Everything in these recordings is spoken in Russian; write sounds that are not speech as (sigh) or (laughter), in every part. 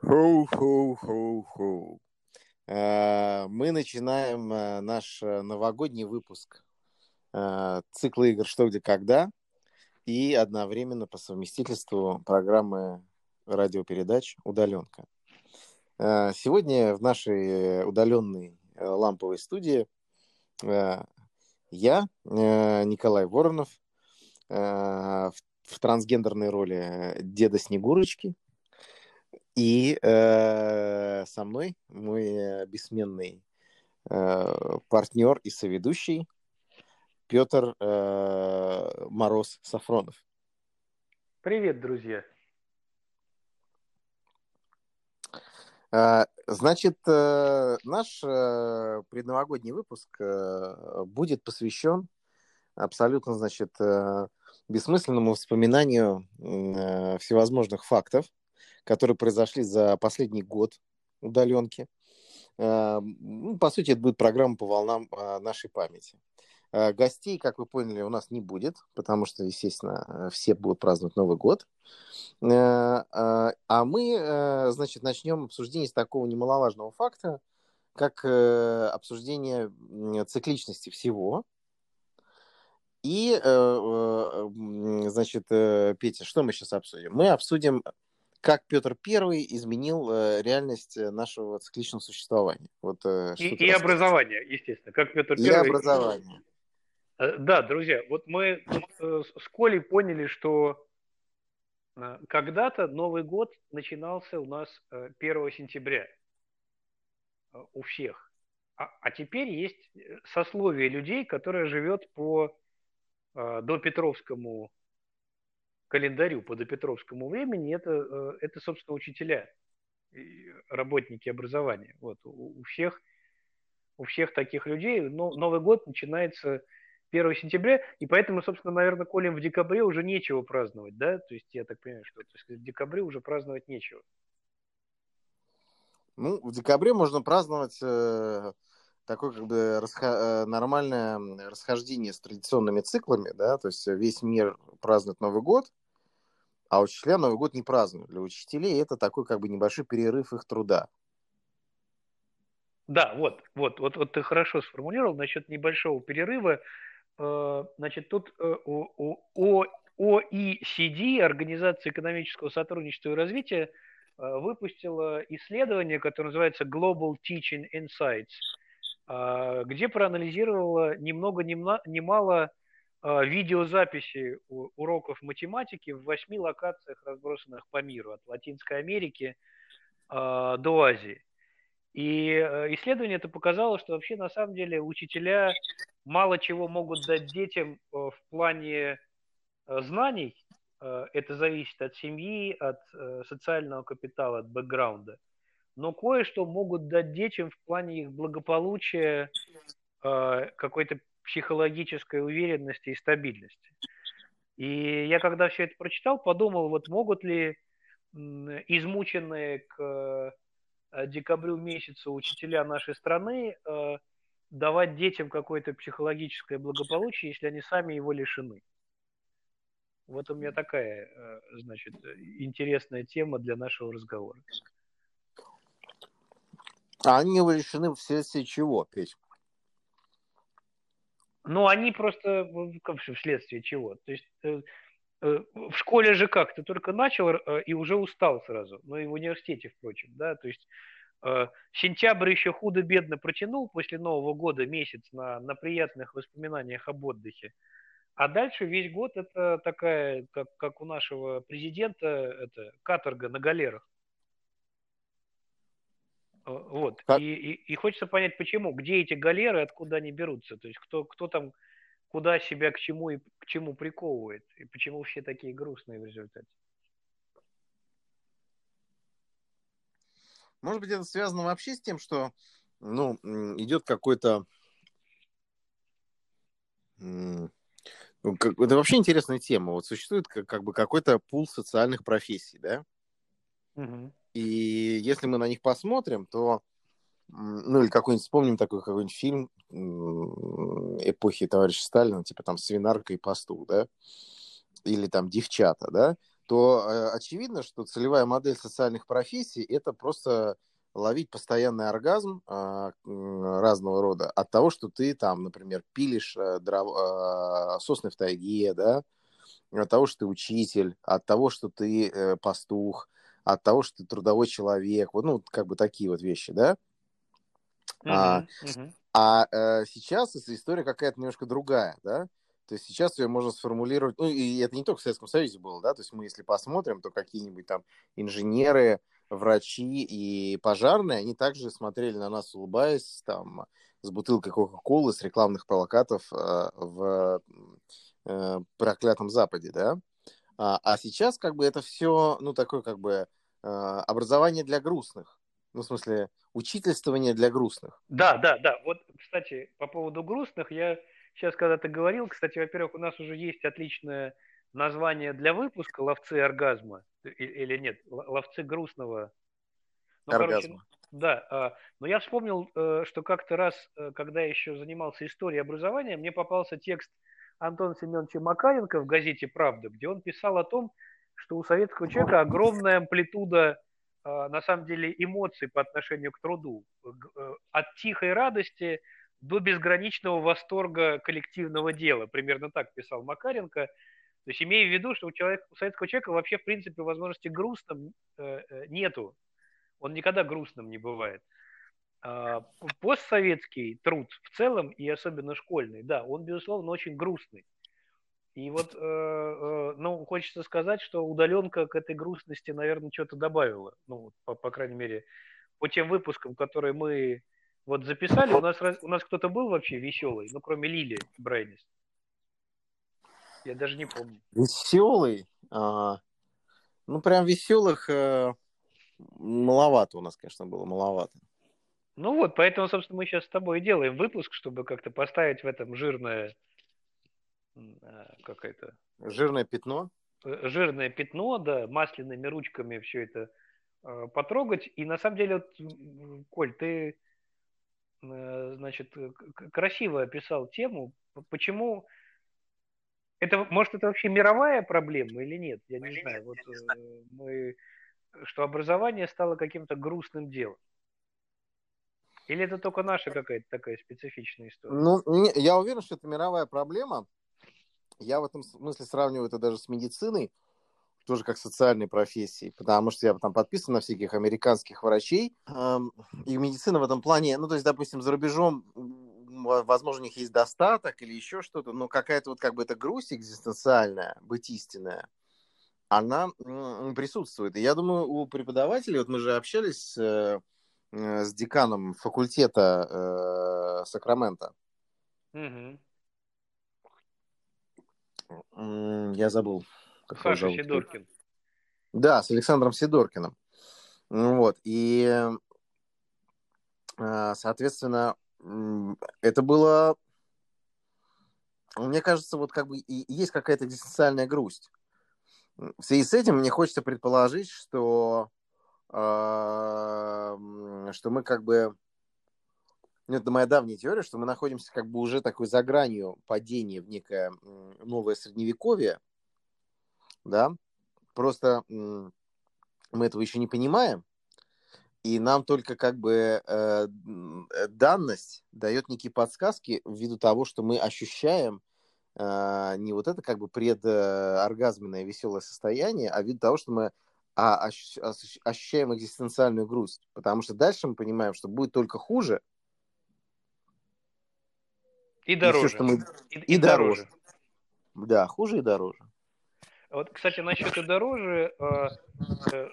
Хоу-хоу-хоу-хоу. Э, Мы начинаем э, наш э, новогодний выпуск цикла игр «Что, где, когда» и одновременно по совместительству программы радиопередач «Удаленка». Сегодня в нашей удаленной ламповой студии я, Николай Воронов, в трансгендерной роли деда Снегурочки, и э, со мной мой э, бессменный э, партнер и соведущий Петр э, Мороз Сафронов. Привет, друзья. Э, Значит, э, наш предновогодний выпуск будет посвящен абсолютно, значит, бессмысленному вспоминанию всевозможных фактов, которые произошли за последний год удаленки. Э, ну, По сути, это будет программа по волнам э, нашей памяти. Э, Гостей, как вы поняли, у нас не будет, потому что, естественно, все будут праздновать Новый год. А мы, значит, начнем обсуждение с такого немаловажного факта, как э, обсуждение цикличности всего. И, э, э, значит, Петя, что мы сейчас обсудим? Мы обсудим, как Петр Первый изменил э, реальность э, нашего цикличного существования. Вот, э, И, и образование, естественно, как Петр И Первый. образование. Э, Да, друзья, вот мы с Колей поняли, что э, когда-то Новый год начинался у нас э, 1 сентября у всех. А, а теперь есть сословие людей, которое живет по э, допетровскому календарю, по допетровскому времени. Это, э, это собственно, учителя, работники образования. Вот, у у всех у всех таких людей но, Новый год начинается 1 сентября, и поэтому, собственно, наверное, Колем в декабре уже нечего праздновать, да? То есть я так понимаю, что то есть, в декабре уже праздновать нечего. Ну, в декабре можно праздновать э, такое как бы расхо- э, нормальное расхождение с традиционными циклами, да, то есть весь мир празднует Новый год, а учителя Новый год не празднуют. Для учителей это такой как бы небольшой перерыв их труда. Да, вот, вот, вот, вот ты хорошо сформулировал насчет небольшого перерыва. Э, Значит, тут э, О- OECD, Организация экономического сотрудничества и развития, выпустила исследование, которое называется Global Teaching Insights, где проанализировала ни много ни э, видеозаписи уроков математики в восьми локациях, разбросанных по миру, от Латинской Америки э, до Азии. И э, исследование это показало, что вообще на самом деле учителя мало чего могут дать детям э, в плане э, знаний. Это зависит от семьи, от социального капитала, от бэкграунда. Но кое-что могут дать детям в плане их благополучия, э, какой-то психологической уверенности и стабильности. И я когда все это прочитал, подумал, вот могут ли измученные к э, декабрю месяцу учителя нашей страны э, давать детям какое-то психологическое благополучие, если они сами его лишены. Вот у меня такая, значит, интересная тема для нашего разговора. А они лишены вследствие чего, Петь? Ну, они просто как вследствие чего? То есть э, э, в школе же как? Ты только начал э, и уже устал сразу. Ну и в университете, впрочем, да. То есть сентябрь еще худо-бедно протянул после Нового года месяц на, на приятных воспоминаниях об отдыхе. А дальше весь год это такая, как, как у нашего президента, это каторга на галерах. Э, Вот. Как- И, и, и хочется понять, почему, где эти галеры, откуда они берутся. То есть кто, кто там, куда себя к чему и к чему приковывает. И почему все такие грустные в результате. Может быть, это связано вообще с тем, что ну, идет какой-то... ну, Это вообще интересная тема. Вот существует как, бы какой-то пул социальных профессий, да? И если мы на них посмотрим, то, ну или какой-нибудь, вспомним такой какой-нибудь фильм эпохи товарища Сталина, типа там «Свинарка и пастух», да? Или там «Девчата», да? то э, очевидно, что целевая модель социальных профессий – это просто ловить постоянный оргазм э, разного рода от того, что ты там, например, пилишь э, дров, э, сосны в тайге, да, от того, что ты учитель, от того, что ты э, пастух, от того, что ты трудовой человек, вот, ну, как бы такие вот вещи, да. Uh-huh, а uh-huh. а э, сейчас история какая-то немножко другая, да. То есть сейчас ее можно сформулировать, ну, и это не только в Советском Союзе было, да, то есть мы, если посмотрим, то какие-нибудь там инженеры, врачи и пожарные, они также смотрели на нас, улыбаясь, там, с бутылкой Кока-Колы, с рекламных плакатов э, в э, проклятом Западе, да. А, а сейчас как бы это все, ну, такое как бы э, образование для грустных. Ну, в смысле, учительствование для грустных. Да, да, да. Вот, кстати, по поводу грустных, я сейчас, когда ты говорил, кстати, во-первых, у нас уже есть отличное название для выпуска «Ловцы оргазма» или нет, «Ловцы грустного». Ну, оргазма. Короче, да, а, но я вспомнил, э, что как-то раз, э, когда я еще занимался историей образования, мне попался текст Антона Семеновича Макаренко в газете «Правда», где он писал о том, что у советского человека огромная амплитуда, а, на самом деле, эмоций по отношению к труду. Э, от тихой радости до безграничного восторга коллективного дела. Примерно так писал Макаренко. То есть имея в виду, что у, человека, у советского человека вообще, в принципе, возможности грустным э, э, нету. Он никогда грустным не бывает. А постсоветский труд в целом, и особенно школьный, да, он, безусловно, очень грустный. И вот, э, э, ну, хочется сказать, что удаленка к этой грустности, наверное, что-то добавила. Ну, по, по крайней мере, по тем выпускам, которые мы вот записали, у нас, у нас кто-то был вообще веселый, ну, кроме Лили Брайнис. Я даже не помню. Веселый? А, ну, прям веселых э, маловато у нас, конечно, было, маловато. Ну вот, поэтому, собственно, мы сейчас с тобой и делаем выпуск, чтобы как-то поставить в этом жирное а, какое-то... Жирное пятно? Э, жирное пятно, да, масляными ручками все это э, потрогать. И на самом деле, вот, Коль, ты Э, значит, э, красиво описал тему. Почему это, может, это вообще мировая проблема или нет? Я не или знаю. Нет, вот не знаю. Мы, что образование стало каким-то грустным делом. Или это только наша какая-то такая специфичная история? Ну, не, я уверен, что это мировая проблема. Я в этом смысле сравниваю это даже с медициной тоже как социальной профессии, потому что я там подписан на всяких американских врачей, и медицина в этом плане, ну, то есть, допустим, за рубежом, возможно, у них есть достаток или еще что-то, но какая-то вот как бы эта грусть экзистенциальная, быть истинная, она присутствует. И я думаю, у преподавателей, вот мы же общались э, с деканом факультета э, Сакрамента. Угу. Я забыл. Саша Сидоркин. Да, с Александром Сидоркиным. Вот. И, э, соответственно, это было... Мне кажется, вот как бы есть какая-то экзистенциальная грусть. В связи с этим мне хочется предположить, что, э, что мы как бы... Ну, это моя давняя теория, что мы находимся как бы уже такой за гранью падения в некое новое средневековье, да, просто мы этого еще не понимаем, и нам только как бы э, данность дает некие подсказки ввиду того, что мы ощущаем э, не вот это как бы предоргазменное веселое состояние, а ввиду того, что мы а, ощущаем экзистенциальную грусть. Потому что дальше мы понимаем, что будет только хуже. И дороже. И, все, что мы... и, и, и дороже. дороже. Да, хуже и дороже. Вот, кстати, насчет и дороже, э, э,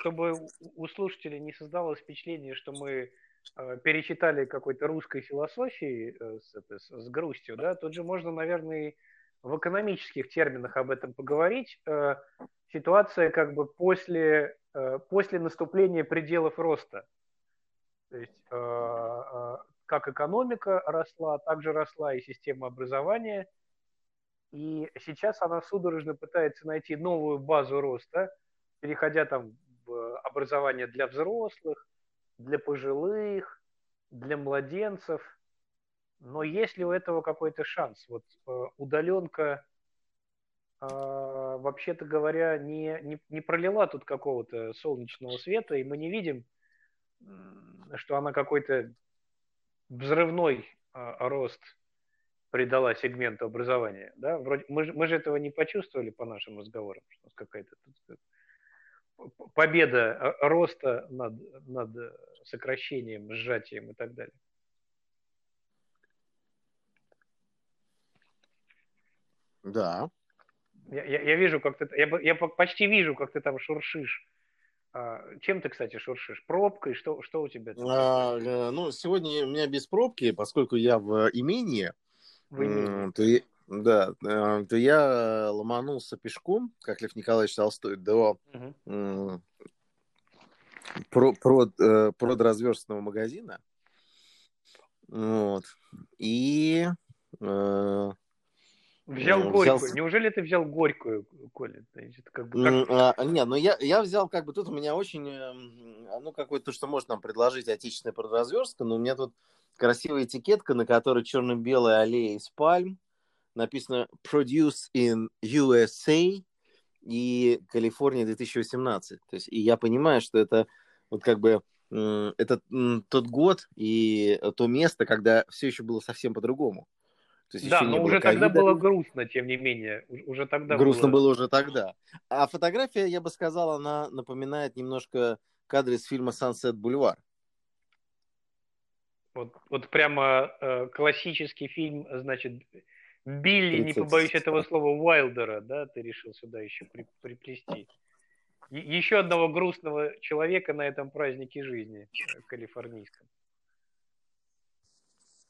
чтобы у слушателей не создавалось впечатление, что мы э, перечитали какой-то русской философии с, с грустью, да, тут же можно, наверное, в экономических терминах об этом поговорить. Ситуация как бы после, после наступления пределов роста. То есть как экономика росла, также росла и система образования – и сейчас она судорожно пытается найти новую базу роста, переходя там в образование для взрослых, для пожилых, для младенцев. Но есть ли у этого какой-то шанс? Вот э, удаленка вообще-то говоря, не, не, не пролила тут какого-то солнечного света, и мы не видим, что она какой-то взрывной рост придала сегменту образования. Да? Вроде, мы, мы же этого не почувствовали по нашим разговорам, что какая-то победа роста над, над сокращением, сжатием и так далее. Да. Я, я, я вижу, как ты, я, я почти вижу, как ты там шуршишь. А, чем ты, кстати, шуршишь? Пробкой? Что, что у тебя? А, э, ну, сегодня у меня без пробки, поскольку я в имении, в то, да, э, то я ломанулся пешком, как Лев Николаевич Толстой, до угу. про, про, э, продразверстного магазина. Вот. И э, Взял ну, горькую. Взял... Неужели ты взял горькую, Коля? Как бы, как... а, не, ну я, я взял как бы тут у меня очень, ну какое-то, что может нам предложить отечественная продразверстка, но у меня тут красивая этикетка, на которой черно-белая аллея из пальм, написано Produce in USA и Калифорния 2018. То есть, и я понимаю, что это вот как бы это тот год и то место, когда все еще было совсем по-другому. То есть да, но уже ковида. тогда было грустно, тем не менее. Уже тогда грустно было... было уже тогда. А фотография, я бы сказал, она напоминает немножко кадры из фильма Sunset Boulevard. Вот, вот прямо э, классический фильм, значит, Билли, не побоюсь этого слова, Уайлдера, да, ты решил сюда еще при, приплести. еще одного грустного человека на этом празднике жизни э, калифорнийском.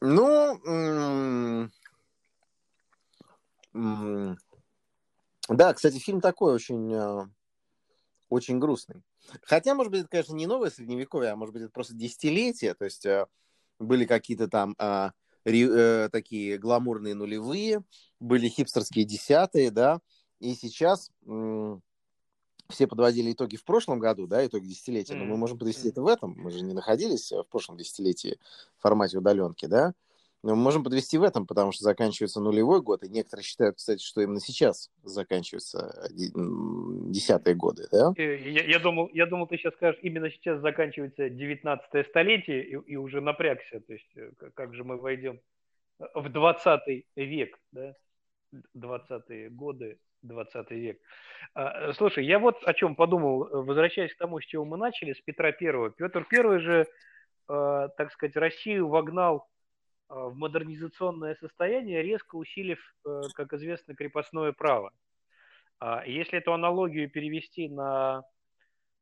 Ну, да, кстати, фильм такой очень, э, очень грустный. Хотя, может быть, это, конечно, не новое средневековье, а может быть, это просто десятилетие. То есть э, были какие-то там а, э, такие гламурные нулевые, были хипстерские десятые, да, и сейчас все подводили итоги в прошлом году, да, итоги десятилетия, но мы можем подвести это в этом. Мы же не находились в прошлом десятилетии в формате удаленки, да. Но мы можем подвести в этом, потому что заканчивается нулевой год, и некоторые считают, кстати, что именно сейчас заканчиваются десятые годы, да? Э, я, я, думал, я думал, ты сейчас скажешь, именно сейчас заканчивается девятнадцатое столетие, и, и уже напрягся, то есть э, как же мы войдем в двадцатый век, да? Двадцатые годы, двадцатый век. А, слушай, я вот о чем подумал, возвращаясь к тому, с чего мы начали, с Петра Первого. Петр Первый же, э, так сказать, Россию вогнал Э, в модернизационное состояние, резко усилив, э, как известно, крепостное право. А если эту аналогию перевести на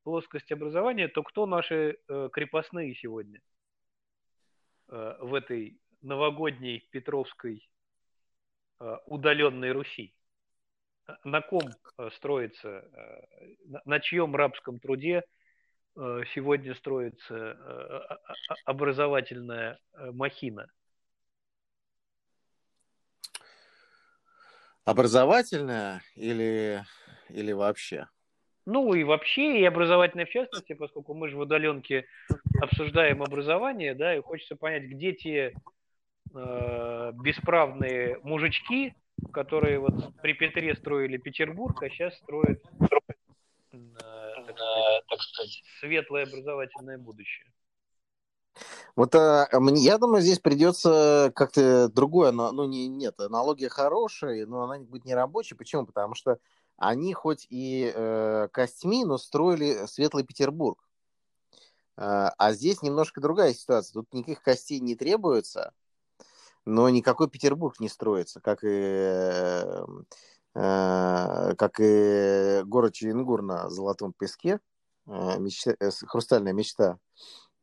плоскость образования, то кто наши э, крепостные сегодня в этой новогодней Петровской удаленной Руси? На ком строится, на чьем рабском труде сегодня строится образовательная махина? Образовательная или, или вообще? Ну и вообще, и образовательная в частности, поскольку мы же в удаленке обсуждаем образование, да, и хочется понять, где те э, бесправные мужички, которые вот при Петре строили Петербург, а сейчас строят, э, так, сказать, светлое образовательное будущее. Вот а, я думаю, здесь придется как-то другое, но ну не, нет, аналогия хорошая, но она будет не рабочая. Почему? Потому что они хоть и э, костьми, но строили Светлый Петербург. Э, а здесь немножко другая ситуация. Тут никаких костей не требуется, но никакой Петербург не строится, как и, э, э, как и город Черенгур на Золотом песке. Э, мечта, э, хрустальная мечта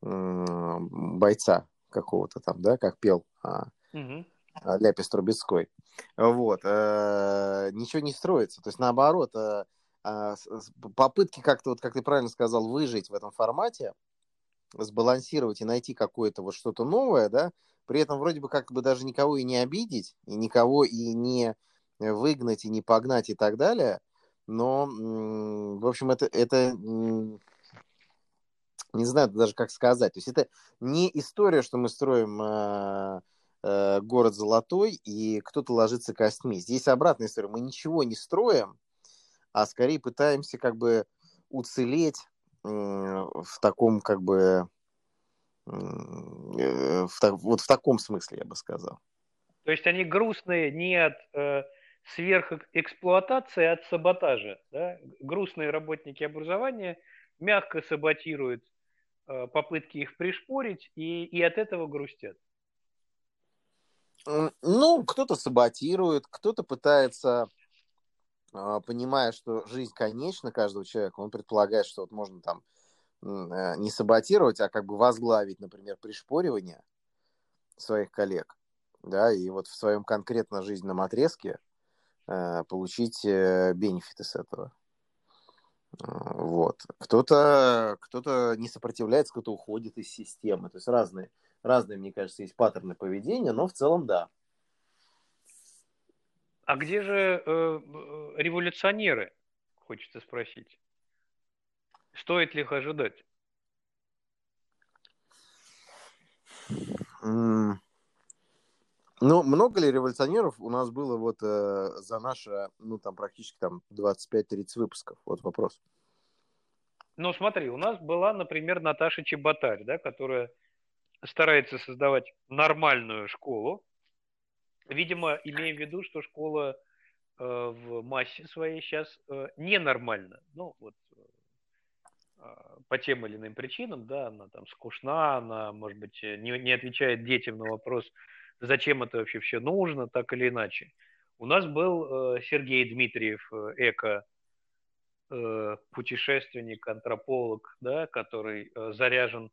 бойца какого-то там, да, как пел а, угу. Ляпис Трубецкой. Вот. А, ничего не строится. То есть, наоборот, а, а, попытки как-то, вот как ты правильно сказал, выжить в этом формате, сбалансировать и найти какое-то вот что-то новое, да, при этом вроде бы как бы даже никого и не обидеть, и никого и не выгнать, и не погнать и так далее, но, в общем, это, это не знаю даже как сказать. То есть это не история, что мы строим э, э, город золотой, и кто-то ложится костьми. Здесь обратная история. Мы ничего не строим, а скорее пытаемся как бы уцелеть э, в таком как бы э, в, вот в таком смысле, я бы сказал. То есть они грустные не от э, сверхэксплуатации, а от саботажа. Да? Грустные работники образования мягко саботируют попытки их пришпорить и, и от этого грустят. Ну, кто-то саботирует, кто-то пытается а, понимая, что жизнь конечна каждого человека, он предполагает, что вот можно там э, не саботировать, а как бы возглавить, например, пришпоривание своих коллег, да, и вот в своем конкретно жизненном отрезке э, получить э, бенефиты с этого. Вот. Кто-то кто не сопротивляется, кто-то уходит из системы. То есть разные, разные, мне кажется, есть паттерны поведения, но в целом да. А где же э, революционеры, хочется спросить? Стоит ли их ожидать? Ну, много ли революционеров у нас было вот э, за наше, ну, там, практически там 25-30 выпусков? Вот вопрос. Ну, смотри, у нас была, например, Наташа Чеботарь, да, которая старается создавать нормальную школу, Видимо, имея в виду, что школа э, в массе своей сейчас э, ненормальна. Ну, вот э, по тем или иным причинам, да, она там скучна, она, может быть, не, не отвечает детям на вопрос, зачем это вообще все нужно, так или иначе. У нас был э, Сергей Дмитриев, э, эко э, путешественник, антрополог, да, который заряжен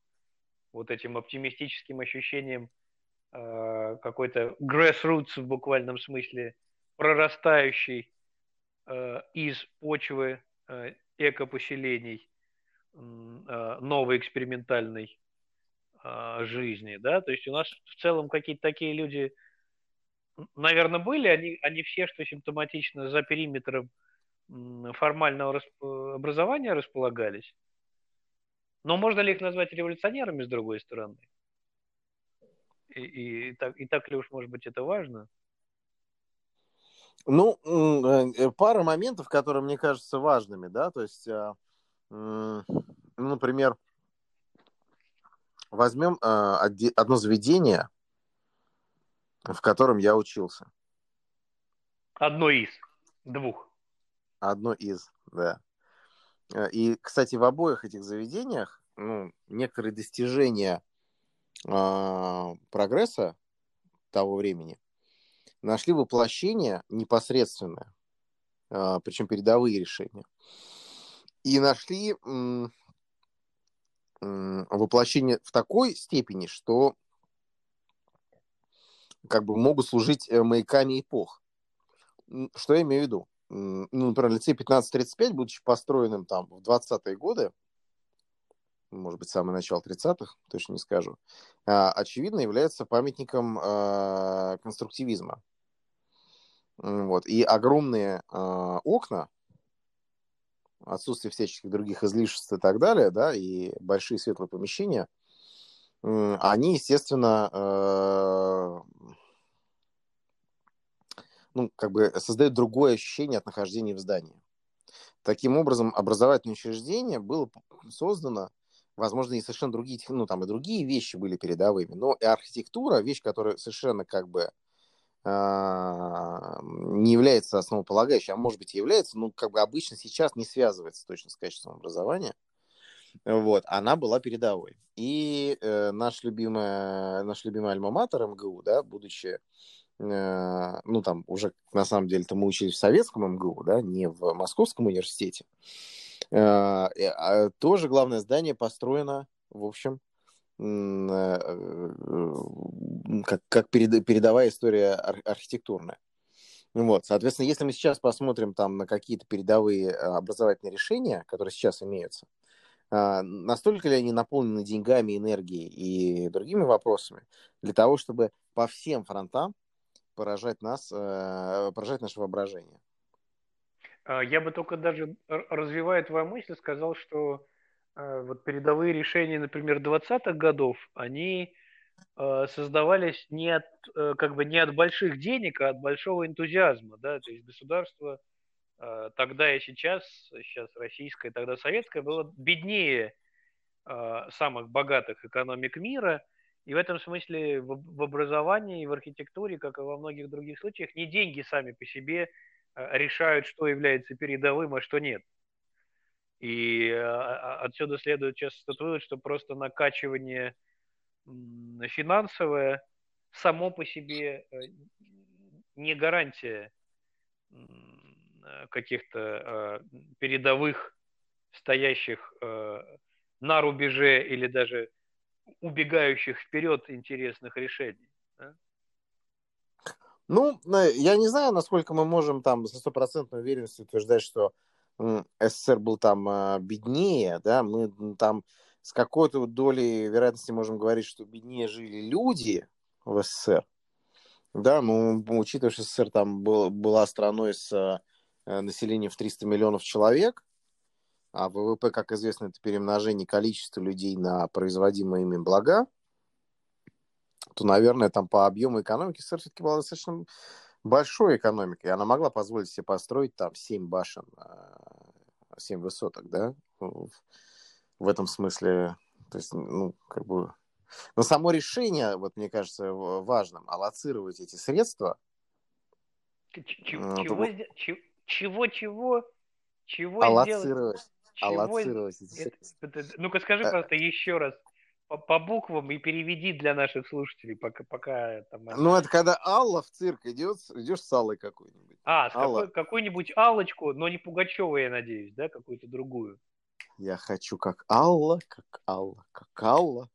вот этим оптимистическим ощущением какой-то grassroots в буквальном смысле, прорастающий из почвы экопоселений новой экспериментальной жизни, да, то есть у нас в целом какие-то такие люди, наверное, были, они, они все, что симптоматично за периметром формального образования располагались, но можно ли их назвать революционерами с другой стороны? И, и, и, так, и так ли уж, может быть, это важно? Ну, э, пара моментов, которые мне кажутся важными, да, то есть, а, ну, например, возьмем а, одно заведение, в котором я учился. Одно из двух. Одно из, да. Э, и, кстати, в обоих этих заведениях ну, некоторые достижения э, прогресса того времени нашли воплощение непосредственное, э, а, причем передовые решения. И нашли э, э, воплощение в такой степени, что как бы могут служить э, маяками эпох. Что я имею в виду? Ну, например, лицей 1535, будучи построенным там в 20-е годы, может быть, самое начало 30-х, точно не скажу, а, очевидно является памятником а, конструктивизма. Вот. И огромные а, окна, отсутствие всяческих других излишеств и так далее, да, и большие светлые помещения, они, естественно, ну, как бы создают другое ощущение от нахождения в здании. Таким образом, образовательное учреждение было создано возможно, и совершенно другие, ну, там и другие вещи были передовыми, но и архитектура, вещь, которая совершенно как бы не является основополагающей, а может быть и является, но как бы обычно сейчас не связывается точно с качеством образования. Вот, она была передовой. И э, наш, любимый, наш любимый альма-матер МГУ, да, будучи, э, ну, там, уже, на самом деле-то мы учились в советском МГУ, да, не в Московском университете, Э, а тоже главное здание построено, в общем, э, как, как передовая история архитектурная. Вот, соответственно, если мы сейчас посмотрим там на какие-то передовые э, образовательные решения, которые сейчас имеются, настолько ли они наполнены деньгами, энергией и другими вопросами для того, чтобы по всем фронтам поражать нас, поражать наше воображение. А, я бы только даже, развивая твою мысль, сказал, что э, вот передовые решения, например, 20-х годов, они э, создавались не от, э, как бы не от больших денег, а от большого энтузиазма, да, то есть государство э, тогда и сейчас, сейчас российское, тогда советское, было беднее самых богатых экономик мира, и в этом смысле в, образовании в архитектуре, как и во многих других случаях, не деньги сами по себе решают, что является передовым, а что нет. И отсюда следует часто вывод, что просто накачивание финансовое само по себе э, не гарантия каких-то э, передовых, стоящих э, на рубеже или даже убегающих вперед интересных решений. Ну, я не знаю, насколько мы можем там со стопроцентной уверенностью утверждать, что СССР был там беднее, да, мы там с какой-то долей вероятности можем говорить, что беднее жили люди в СССР. Да, ну, учитывая, что СССР там был, была страной с э, населением в 300 миллионов человек, а ВВП, как известно, это перемножение количества людей на производимые ими блага, то, наверное, там по объему экономики СССР все-таки была достаточно большой экономикой. Она могла позволить себе построить там 7 башен, 7 э, высоток, да, в этом смысле, то есть, ну, как бы... Но само решение, вот мне кажется, важным, аллоцировать эти средства... Чего, чего, чего, чего аллоцировать, аллоцировать эти средства. Ну-ка скажи, э, просто еще раз по, по буквам и переведи для наших слушателей, пока, пока там... Ну, это когда Алла в цирк идет, идешь с Аллой какой-нибудь. А, с Алла. какой, какую-нибудь Аллочку, но не Пугачева, я надеюсь, да, какую-то другую. Я хочу как Алла, как Алла, как Алла.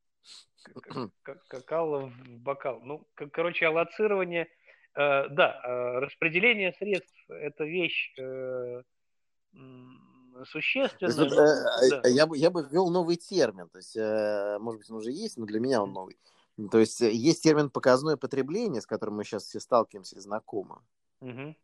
Как, как Алла в бокал. Ну, как, короче, аллоцирование, э, да, э, распределение средств – это вещь э, существенная. Есть, но, э, да. я, бы, я бы ввел новый термин, то есть, э, может быть, он уже есть, но для меня он новый. То есть, э, есть термин показное потребление, с которым мы сейчас все сталкиваемся и знакомы. Угу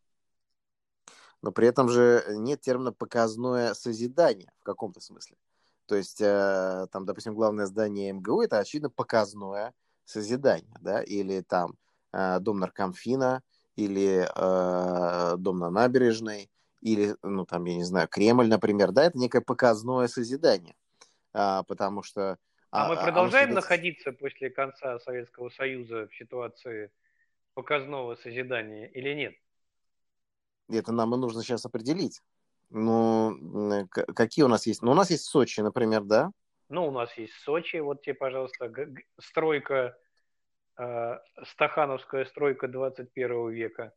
но при этом же нет термина показное созидание в каком-то смысле. То есть, там, допустим, главное здание МГУ это, очевидно, показное созидание, да, или там дом наркомфина, или э, дом на набережной, или, ну, там, я не знаю, Кремль, например, да, это некое показное созидание, а, потому что... А, а мы продолжаем а мы находиться после конца Советского Союза в ситуации показного созидания или нет? Это нам и нужно сейчас определить. Ну, какие у нас есть? Ну, у нас есть Сочи, например, да? Ну, у нас есть Сочи. Вот тебе, пожалуйста, стройка, э, стахановская стройка 21 века.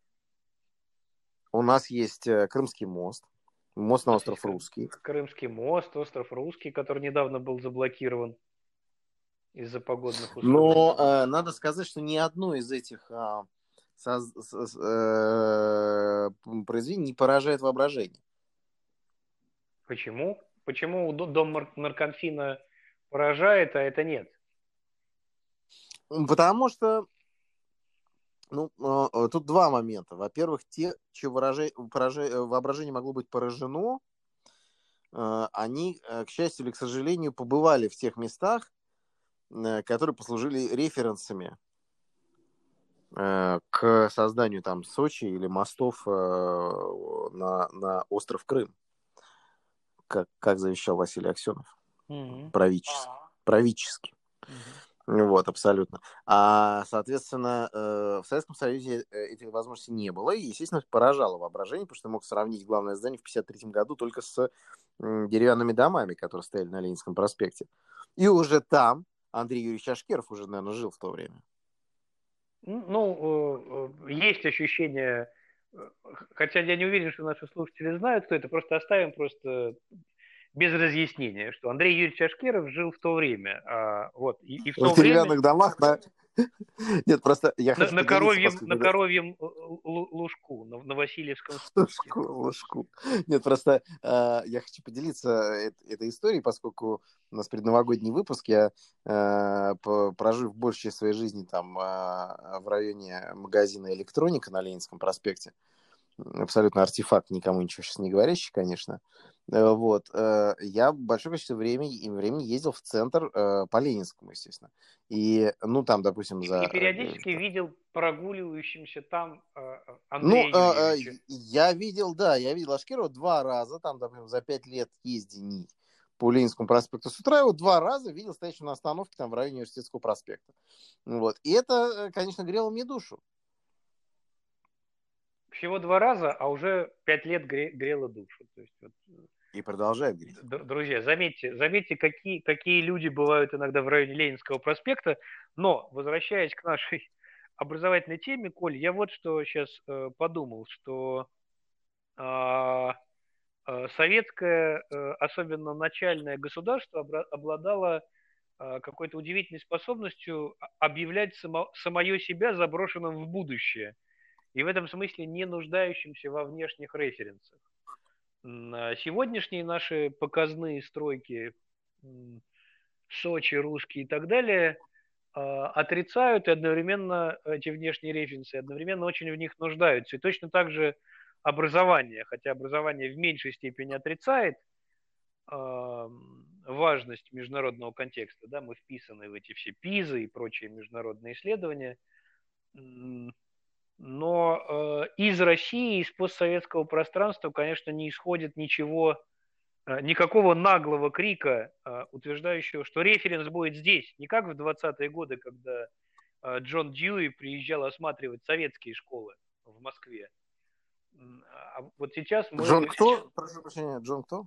У нас есть э, Крымский мост. Мост на остров Русский. Крымский мост, остров Русский, который недавно был заблокирован из-за погодных условий. Но э, надо сказать, что ни одно из этих э, со, со, э, произведение не поражает воображение. Почему? Почему дом наркомфина поражает, а это нет? Потому что ну, э, тут два момента. Во-первых, те, чье выражение, воображение могло быть поражено, э, они, э, к счастью или к сожалению, побывали в тех местах, которые послужили референсами Э, к созданию там Сочи или мостов э, на, на остров Крым, как, как завещал Василий Аксенов, mm-hmm. правительски. правительски. Mm-hmm. Вот, абсолютно. А, соответственно, э, в Советском Союзе этих возможностей не было, и, естественно, поражало воображение, потому что мог сравнить главное здание в 1953 году только с деревянными домами, которые стояли на Ленинском проспекте. И уже там Андрей Юрьевич Ашкеров уже, наверное, жил в то время. Ну, э, э, есть ощущение, э, хотя я не уверен, что наши слушатели знают, кто это, просто оставим просто без разъяснения, что Андрей Юрьевич Ашкеров жил в то время. А, вот, и, и в, в деревянных время... домах, да? (laughs) Нет, просто я хочу... На, на коровьем, на коровьем лужку, на, на Васильевском (laughs) лужку, лужку. Нет, просто э, я хочу поделиться этой историей, поскольку у нас предновогодний выпуск, я, э, прожив большую часть своей жизни там э, в районе магазина «Электроника» на Ленинском проспекте, абсолютно артефакт, никому ничего сейчас не говорящий, конечно. Э, вот. Э, я большое количество времени, времени ездил в центр э, по Ленинскому, естественно. И, ну, там, допустим, за... И периодически видел прогуливающимся там Андрея Ну, я видел, да, я видел Ашкерова два раза, там, допустим, за пять лет ездений по Ленинскому проспекту с утра, его два раза видел стоящим на остановке там в районе Университетского проспекта. Вот. И это, конечно, грело мне душу. Всего два раза, а уже пять лет гре, грело душу. То есть, вот, и продолжает греть. Друзья, заметьте, заметьте какие, какие люди бывают иногда в районе Ленинского проспекта. Но, возвращаясь к нашей (laughs) образовательной теме, Коль, я вот что сейчас э, подумал, что а, э, советское, э, особенно начальное государство, обладало э, какой-то удивительной способностью объявлять само, самое себя заброшенным в будущее – и в этом смысле не нуждающимся во внешних референсах. А сегодняшние наши показные стройки Сочи, русские и так далее а, отрицают и одновременно эти внешние референсы, одновременно очень в них нуждаются. И точно так же образование, хотя образование в меньшей степени отрицает а, важность международного контекста, да, мы вписаны в эти все ПИЗы и прочие международные исследования, но э, из России, из постсоветского пространства, конечно, не исходит ничего, э, никакого наглого крика, э, утверждающего, что референс будет здесь, не как в 20-е годы, когда Джон Дьюи приезжал осматривать советские школы в Москве. А вот сейчас мы... Джон кто? Прошу прощения, Джон кто?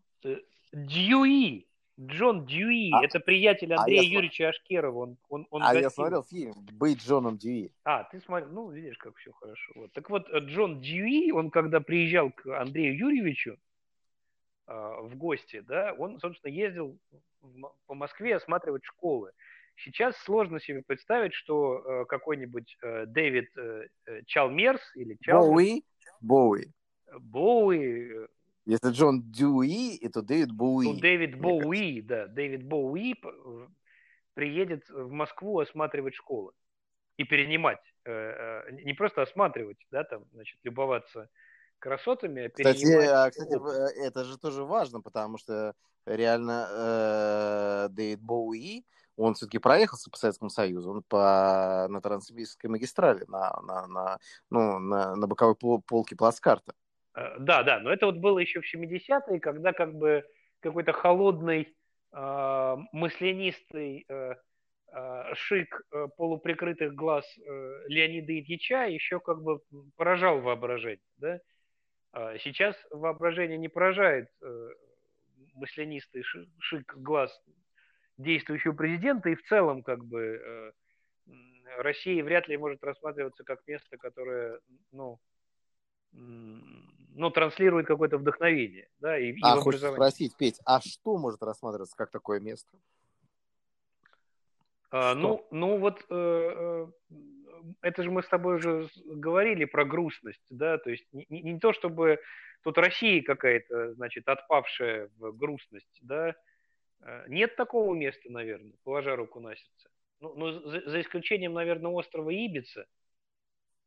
Дьюи. Джон Дьюи, а, это приятель а Андрея а Юрьевича Ашкерова. Он, он, он а гостил. я смотрел фильм «Быть Джоном Дьюи». А, ты смотрел, ну, видишь, как все хорошо. Вот. Так вот, Джон Дьюи, он когда приезжал к Андрею Юрьевичу э, в гости, да, он, собственно, ездил в, по Москве осматривать школы. Сейчас сложно себе представить, что э, какой-нибудь э, Дэвид э, э Чалмерс или Чалмерс... Боуи? Боуи. Боуи, если Джон Дьюи, это Дэвид Боуи. Ну, Дэвид Боуи, да. Дэвид Боуи приедет в Москву осматривать школы и перенимать. Э, э, не просто осматривать, да, там, значит, любоваться красотами, а кстати, а, кстати, э, это же тоже важно, потому что реально э, Дэвид Боуи, он все-таки проехался по Советскому Союзу, он по, на Транссибирской магистрали, на, на, на, ну, на, на боковой полке плацкарта. Э, да, да, но это вот было еще в 70-е, когда как бы какой-то холодный, э, мысленистый э, э, шик полуприкрытых глаз э, Леонида Ильича еще как бы поражал воображение. Да? А сейчас воображение не поражает э, мысленистый шик глаз действующего президента, и в целом как бы э, Россия вряд ли может рассматриваться как место, которое, ну, ну, транслирует какое-то вдохновение. Да, и, а, и хочется спросить, Петь, а что может рассматриваться как такое место? А, ну, ну вот э, э, это же мы с тобой уже говорили про грустность, да, то есть не, не, не то чтобы тут Россия какая-то, значит, отпавшая в грустность, да, э, нет такого места, наверное, положа руку на сердце. Ну, ну за, за исключением, наверное, острова Ибица,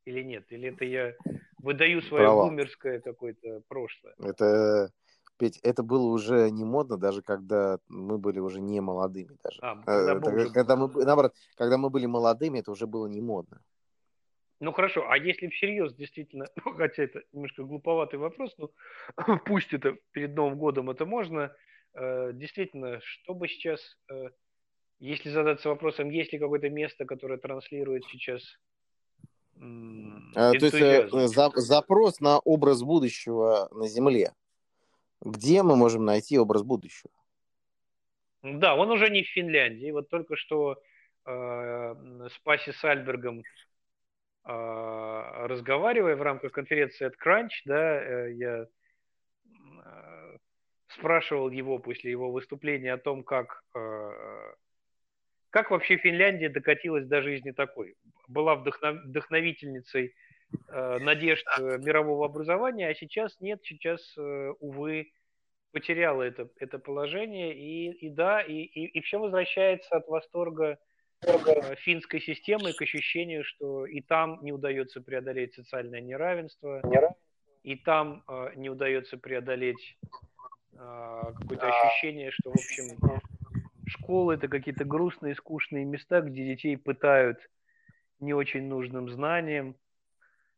или нет, или это я выдаю свое Права. бумерское какое-то прошлое. Это, Петь, это было уже не модно, даже когда мы были уже не молодыми даже. А, когда, э, когда мы, наоборот, когда мы были молодыми, это уже было не модно. Ну хорошо, а если всерьез действительно, (laughs) ну, хотя это немножко глуповатый вопрос, но (laughs) пусть это перед Новым годом это можно, э, действительно, чтобы сейчас, э, если задаться вопросом, есть ли какое-то место, которое транслирует сейчас а, то есть э, за, запрос на образ будущего на Земле. Где мы можем найти образ будущего? Да, он уже не в Финляндии. Вот только что э, с Паси Сальбергом э, разговаривая в рамках конференции от Crunch, да, э, я э, спрашивал его после его выступления о том, как э, как вообще Финляндия докатилась до жизни такой? Была вдохновительницей э, надежд э, мирового образования, а сейчас нет, сейчас, э, увы, потеряла это, это положение. И, и да, и, и, и все возвращается от восторга э, финской системы к ощущению, что и там не удается преодолеть социальное неравенство, и там не удается преодолеть какое-то ощущение, что, в общем, школы это какие-то грустные, скучные места, где детей пытают не очень нужным знаниям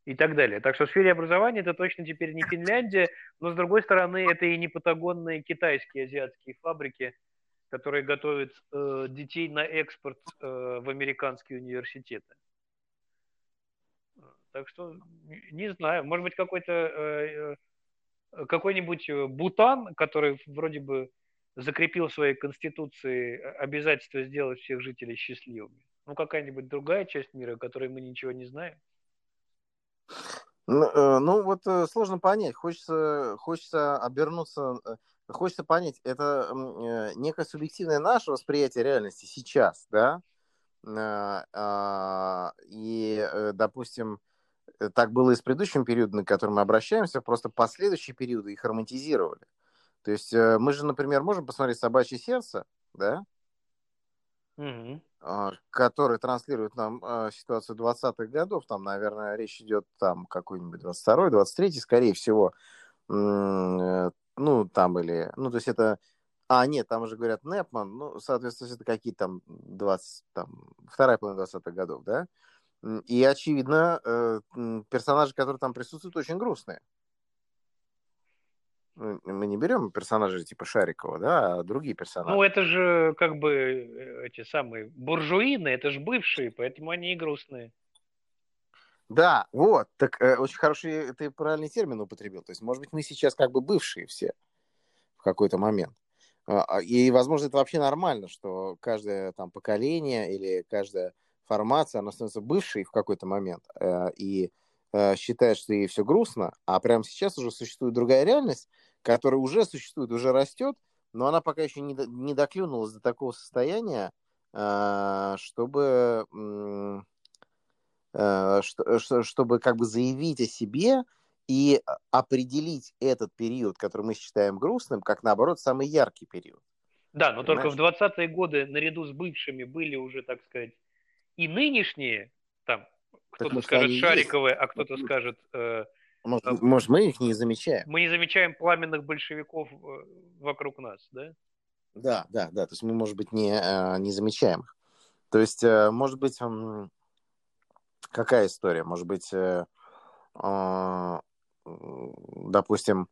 и так далее. Так что в сфере образования это точно теперь не Финляндия, но с другой стороны это и не патагонные китайские азиатские фабрики, которые готовят э, детей на экспорт э, в американские университеты. Так что не знаю, может быть какой-то э, э какой-нибудь э, Бутан, который вроде бы закрепил в своей конституции обязательство сделать всех жителей счастливыми. Ну, какая-нибудь другая часть мира, о которой мы ничего не знаем. Ну, э, ну вот э, сложно понять. Хочется, хочется обернуться, э, хочется понять, это некое субъективное наше восприятие реальности сейчас, да? А, и, допустим, так было и с предыдущим периодом, к которым мы обращаемся, просто последующие периоды их романтизировали. То есть мы же, например, можем посмотреть «Собачье сердце», да? Угу. который транслирует нам э, ситуацию 20-х годов. Там, наверное, речь идет там какой-нибудь 22-й, 23-й, скорее всего. Э, ну, там или... Ну, то есть это... А, нет, там уже говорят Непман. Ну, соответственно, это какие-то там 20... Там, вторая половина 20-х годов, да? И, очевидно, э, персонажи, которые там присутствуют, очень грустные. Ну, мы не берем персонажей типа Шарикова, да, а другие персонажи. Ну, это же как бы э, эти самые буржуины, это же бывшие, поэтому они и грустные. Да, вот, так э, очень хороший, ты правильный термин употребил. То есть, может быть, мы сейчас как бы бывшие все в какой-то момент. А, а, и, возможно, это вообще нормально, что каждое там поколение или каждая формация, она становится бывшей в какой-то момент. Э, и э, считает, что ей все грустно, а прямо сейчас уже существует другая реальность, которая уже существует, уже растет, но она пока еще не, до, не доклюнулась до такого состояния, э, чтобы, что, чтобы как бы заявить о себе и определить этот период, который мы считаем грустным, как наоборот самый яркий период. Да, но Понимаешь? только в 20-е годы наряду с бывшими были уже, так сказать, и нынешние, там, кто-то скажет Шариковые, а кто-то скажет э, может, а, может, мы их не замечаем? Мы не замечаем пламенных большевиков э, вокруг нас, да? Да, да, да. То есть мы, может быть, не, э, не замечаем их. То есть, э, может быть, какая история? Может быть, допустим,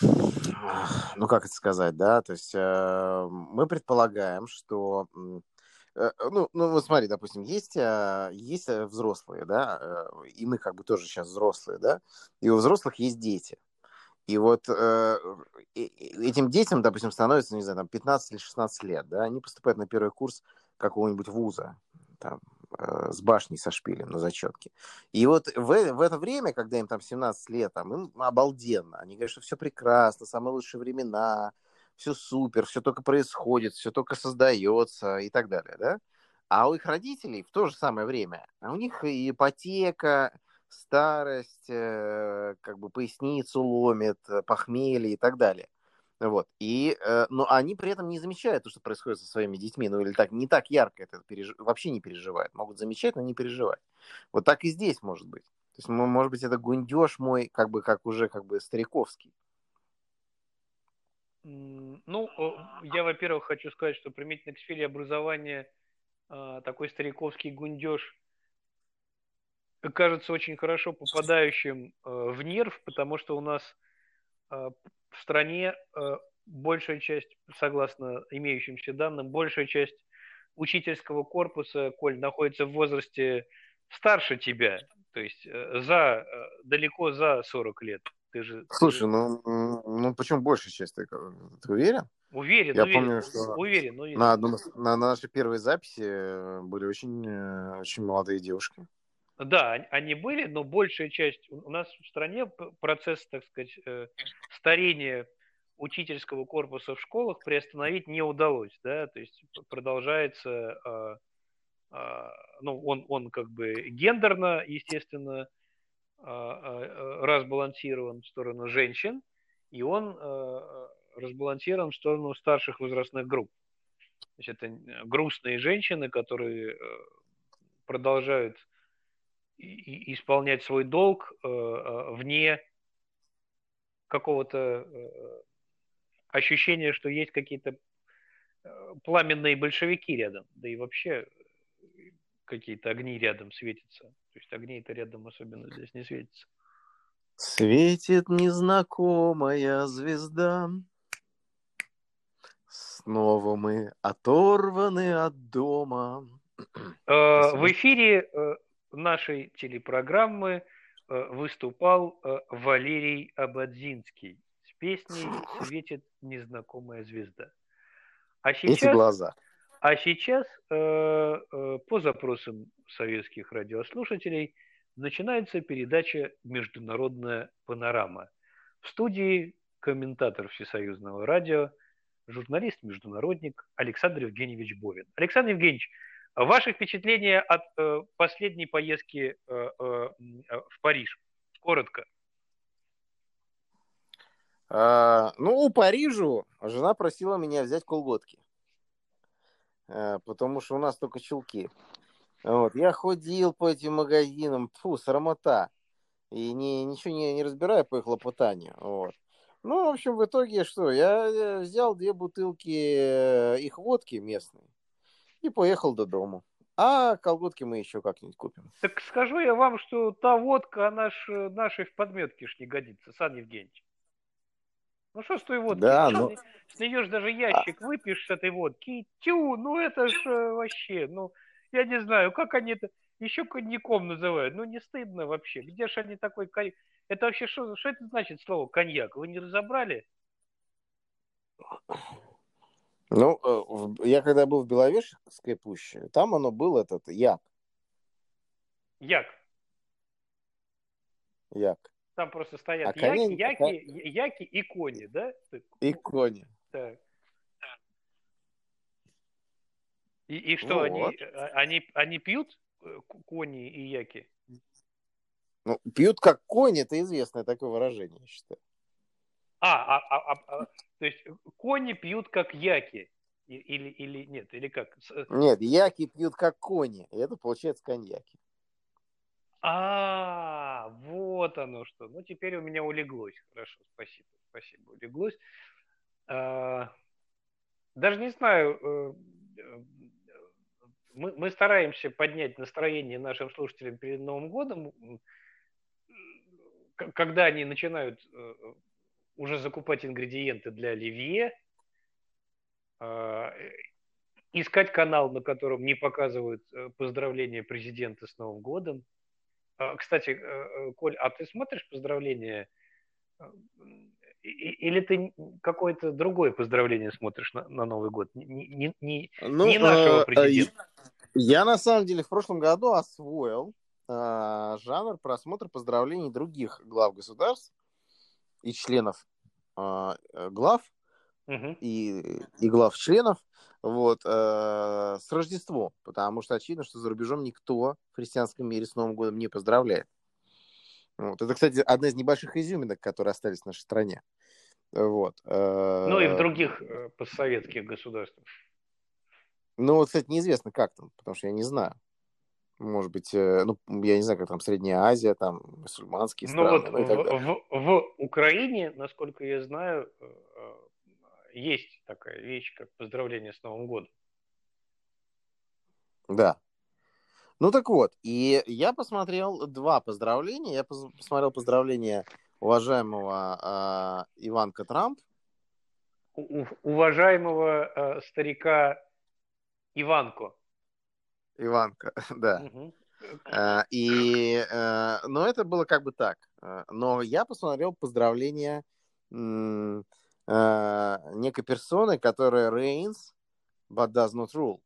ну как это сказать, да? То есть мы предполагаем, что ну, ну вот смотри, допустим, есть, а, есть э, взрослые, да, э, и мы как бы тоже сейчас взрослые, да, и у взрослых есть дети. И вот э, этим детям, допустим, становится, не знаю, там 15 или 16 лет, да, они поступают на первый курс какого-нибудь вуза, там, э, с башней со шпилем на зачетке. И вот в, в это время, когда им там 17 лет, там, им обалденно, они говорят, что все прекрасно, самые лучшие времена, все супер, все только происходит, все только создается и так далее, да? А у их родителей в то же самое время, а у них ипотека, старость, э, как бы поясницу ломит, э, похмелье и так далее. Вот. И, э, но они при этом не замечают то, что происходит со своими детьми, ну или так, не так ярко это переж... вообще не переживают. Могут замечать, но не переживать. Вот так и здесь может быть. То есть, может быть, это гундеж мой, как бы, как уже, как бы стариковский. Ну, я, во-первых, хочу сказать, что применительно к сфере образования а, такой стариковский гундеж кажется очень хорошо попадающим а, в нерв, потому что у нас а, в стране большая часть, согласно имеющимся данным, большая часть учительского корпуса, Коль, находится в возрасте старше тебя, то есть э, за, э, далеко за 40 лет. Ты же, Слушай, ты ну, ну почему большая часть? Ты, ты уверен? Уверен, Я уверен. помню, что уверен, уверен. На, на, на нашей первой записи были очень, э, очень молодые девушки. Да, они были, но большая часть... У нас в стране процесс, так сказать, э, старения учительского корпуса в школах приостановить не удалось, да, то есть продолжается, а, а, ну, он, он как бы гендерно, естественно, разбалансирован в сторону женщин, и он а, разбалансирован в сторону старших возрастных групп. То есть это грустные женщины, которые продолжают исполнять свой долг вне какого-то ощущения, что есть какие-то пламенные большевики рядом, да и вообще какие-то огни рядом светятся. То есть огни это рядом особенно здесь не светится. Светит незнакомая звезда. Снова мы оторваны от дома. Э, в эфире э, нашей телепрограммы э, выступал Валерий Абадзинский с песней (laughs) «Светит незнакомая звезда». А сейчас, Эти глаза. А сейчас, по запросам советских радиослушателей, начинается передача «Международная панорама». В студии комментатор Всесоюзного радио, журналист-международник Александр Евгеньевич Бовин. Александр Евгеньевич, ваши впечатления от э, последней поездки э, э, в Париж? Коротко. А, ну, Парижу жена просила меня взять колготки, потому что у нас только чулки. Вот. Я ходил по этим магазинам, фу, срамота. И не, ничего не, не разбираю по их лопотанию. Вот. Ну, в общем, в итоге что? Я взял две бутылки э, их водки местной и поехал до дома. А колготки мы еще как-нибудь купим. Так скажу я вам, что та водка, она ж э, нашей в подметке ж не годится, Сан Евгеньевич. Ну что с той водки? Да, ну... Ж даже ящик а... выпьешь с этой водки, тю, ну это ж э, вообще, ну... Я не знаю, как они это еще коньяком называют. Ну, не стыдно вообще. Где же они такой коньяк? Это вообще что, что это значит слово коньяк? Вы не разобрали? Ну, э, я когда был в Беловежской пуще, там оно было этот як. Як. Як. Там просто стоят а яки, кони... яки, яки и кони, да? И кони. Так. И, и что, вот. они, а, они, они пьют э, кони и яки? Ну, пьют как кони, это известное такое выражение, я считаю. А, а, а, а, а то есть кони пьют как яки? Или, или нет, или как? Э, нет, яки пьют как кони, и это получается коньяки. А, вот оно что. Ну, теперь у меня улеглось. Хорошо, спасибо, спасибо, улеглось. А, даже не знаю, э, мы, мы стараемся поднять настроение нашим слушателям перед Новым годом, когда они начинают э, уже закупать ингредиенты для оливье, э, искать канал, на котором не показывают э, поздравления президента с Новым годом. Кстати, Коль, а ты смотришь поздравления или ты какое-то другое поздравление смотришь на, на Новый год? Не, не, не, ну, не нашего президента. Я на самом деле в прошлом году освоил э, жанр просмотра поздравлений других глав государств и членов э, глав угу. и, и глав членов вот, э, с Рождеством, потому что очевидно, что за рубежом никто в христианском мире с Новым годом не поздравляет. Вот. Это, кстати, одна из небольших изюминок, которые остались в нашей стране. Вот. Ну и в других постсоветских государствах. Ну, вот, кстати, неизвестно, как там, потому что я не знаю. Может быть, э, ну, я не знаю, как там Средняя Азия, там мусульманские ну, страны. Ну, вот ну, в, в, в Украине, насколько я знаю, э, э, есть такая вещь, как поздравление с Новым годом. Да. Ну так вот, и я посмотрел два поздравления. Я посмотрел поздравление уважаемого э, Иванка Трамп. У, уважаемого э, старика Иванко. Иванко, (laughs) да. Угу. И, э, но это было как бы так. Э, но я посмотрел поздравления э, некой персоны, которая reigns, but does not rule.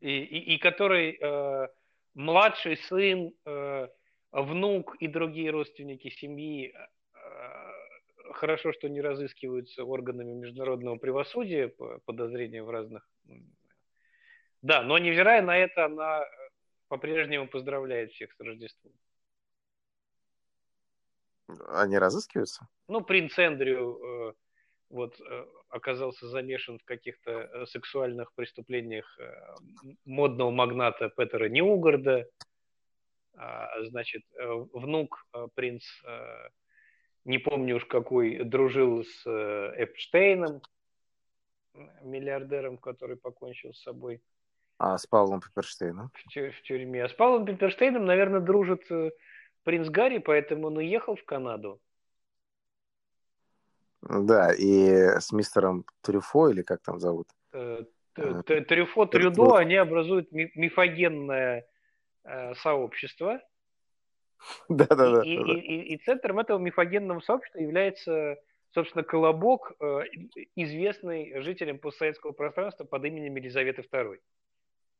И, и, и который э, младший сын, э, внук и другие родственники семьи э, хорошо, что не разыскиваются органами международного правосудия по подозрениям в разных да, но невзирая на это, она по-прежнему поздравляет всех с Рождеством. Они разыскиваются? Ну, принц Эндрю э, вот э, оказался замешан в каких-то э, сексуальных преступлениях э, модного магната Петера Неугарда. значит, внук принц, не помню уж какой, дружил с Эпштейном, миллиардером, который покончил с собой. А с Павлом Пепперштейном? В, тю- в тюрьме. А с Павлом Пепперштейном, наверное, дружит принц Гарри, поэтому он уехал в Канаду. Да, и с мистером Трюфо, или как там зовут? Э, э, Трюфо, Трюдо, они образуют мифогенное сообщество. Да, да, да. И, центром этого мифогенного сообщества является собственно, Колобок, э, известный жителям постсоветского пространства под именем Елизаветы II.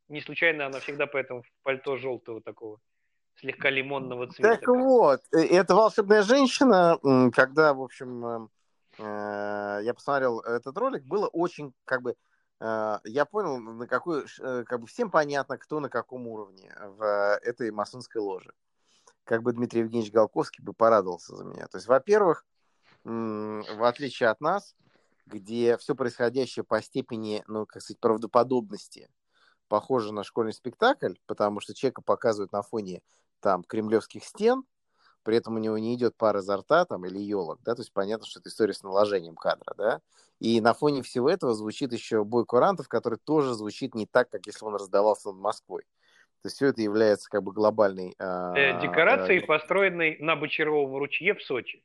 Не случайно она всегда поэтому в пальто желтого такого, слегка лимонного цвета. Так вот, э, эта волшебная женщина, когда, в общем, э, я посмотрел этот ролик, было очень, как бы, я понял, на какой, как бы всем понятно, кто на каком уровне в этой масонской ложе. Как бы Дмитрий Евгеньевич Голковский бы порадовался за меня. То есть, во-первых, в отличие от нас, где все происходящее по степени, ну, как сказать, правдоподобности похоже на школьный спектакль, потому что человека показывают на фоне там кремлевских стен, при этом у него не идет пара изо рта там, или елок, да, то есть понятно, что это история с наложением кадра, да, и на фоне всего этого звучит еще бой курантов, который тоже звучит не так, как если он раздавался над Москвой. То есть все это является как бы глобальной... Э, декорацией, э, построенной на Бочаровом ручье в Сочи.